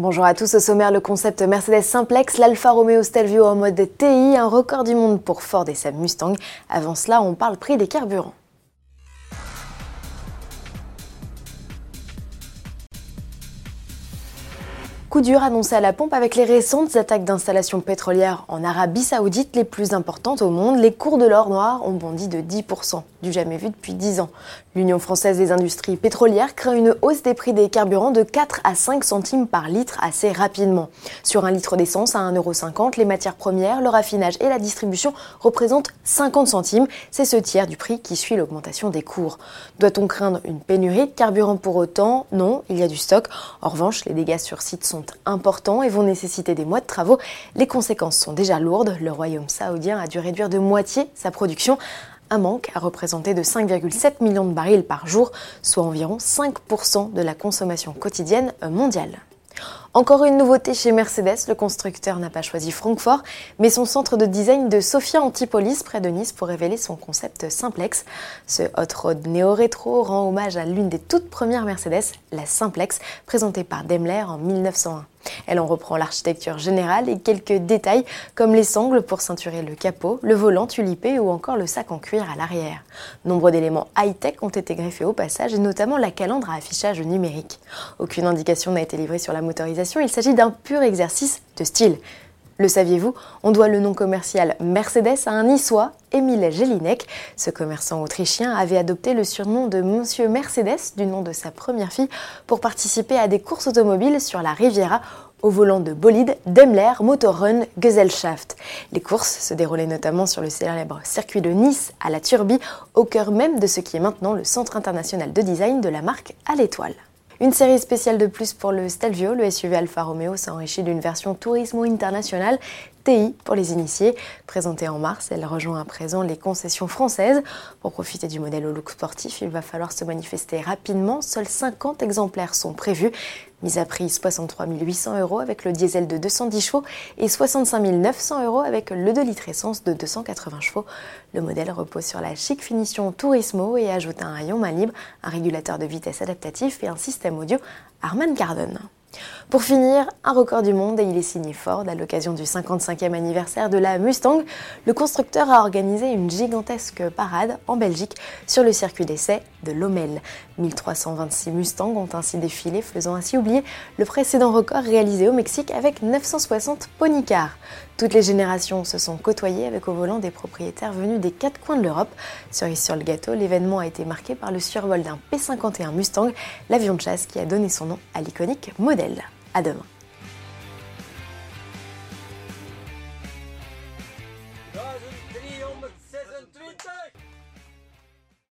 Bonjour à tous, au sommaire le concept Mercedes Simplex, l'Alfa Romeo Stelvio en mode TI, un record du monde pour Ford et sa Mustang. Avant cela, on parle prix des carburants. Coup dur annoncé à la pompe avec les récentes attaques d'installations pétrolières en Arabie Saoudite, les plus importantes au monde. Les cours de l'or noir ont bondi de 10%, du jamais vu depuis 10 ans. L'Union française des industries pétrolières craint une hausse des prix des carburants de 4 à 5 centimes par litre assez rapidement. Sur un litre d'essence à 1,50€, les matières premières, le raffinage et la distribution représentent 50 centimes. C'est ce tiers du prix qui suit l'augmentation des cours. Doit-on craindre une pénurie de carburant pour autant? Non, il y a du stock. En revanche, les dégâts sur site sont importants et vont nécessiter des mois de travaux. Les conséquences sont déjà lourdes. Le royaume saoudien a dû réduire de moitié sa production. Un manque a représenté de 5,7 millions de barils par jour, soit environ 5% de la consommation quotidienne mondiale. Encore une nouveauté chez Mercedes, le constructeur n'a pas choisi Francfort, mais son centre de design de Sofia Antipolis près de Nice pour révéler son concept Simplex. Ce hot rod néo-rétro rend hommage à l'une des toutes premières Mercedes, la Simplex, présentée par Daimler en 1901. Elle en reprend l'architecture générale et quelques détails comme les sangles pour ceinturer le capot, le volant tulipé ou encore le sac en cuir à l'arrière. Nombre d'éléments high-tech ont été greffés au passage et notamment la calandre à affichage numérique. Aucune indication n'a été livrée sur la motorisation, il s'agit d'un pur exercice de style. Le saviez-vous On doit le nom commercial Mercedes à un niçois, Émile Jelinek. Ce commerçant autrichien avait adopté le surnom de Monsieur Mercedes du nom de sa première fille pour participer à des courses automobiles sur la Riviera au volant de bolide Daimler Motorrun Gesellschaft. Les courses se déroulaient notamment sur le célèbre circuit de Nice à la Turbie, au cœur même de ce qui est maintenant le centre international de design de la marque à l'étoile. Une série spéciale de plus pour le Stelvio, le SUV Alfa Romeo s'enrichit d'une version Turismo International Pour les initiés. Présentée en mars, elle rejoint à présent les concessions françaises. Pour profiter du modèle au look sportif, il va falloir se manifester rapidement. Seuls 50 exemplaires sont prévus. Mise à prix 63 800 euros avec le diesel de 210 chevaux et 65 900 euros avec le 2 litres essence de 280 chevaux. Le modèle repose sur la chic finition Turismo et ajoute un rayon main libre, un régulateur de vitesse adaptatif et un système audio Harman Kardon. Pour finir, un record du monde et il est signé Ford à l'occasion du 55e anniversaire de la Mustang. Le constructeur a organisé une gigantesque parade en Belgique sur le circuit d'essai de Lommel. 1326 Mustangs ont ainsi défilé, faisant ainsi oublier le précédent record réalisé au Mexique avec 960 ponycars. Toutes les générations se sont côtoyées avec au volant des propriétaires venus des quatre coins de l'Europe. Cerise sur le gâteau, l'événement a été marqué par le survol d'un P51 Mustang, l'avion de chasse qui a donné son nom à l'iconique modèle. À demain.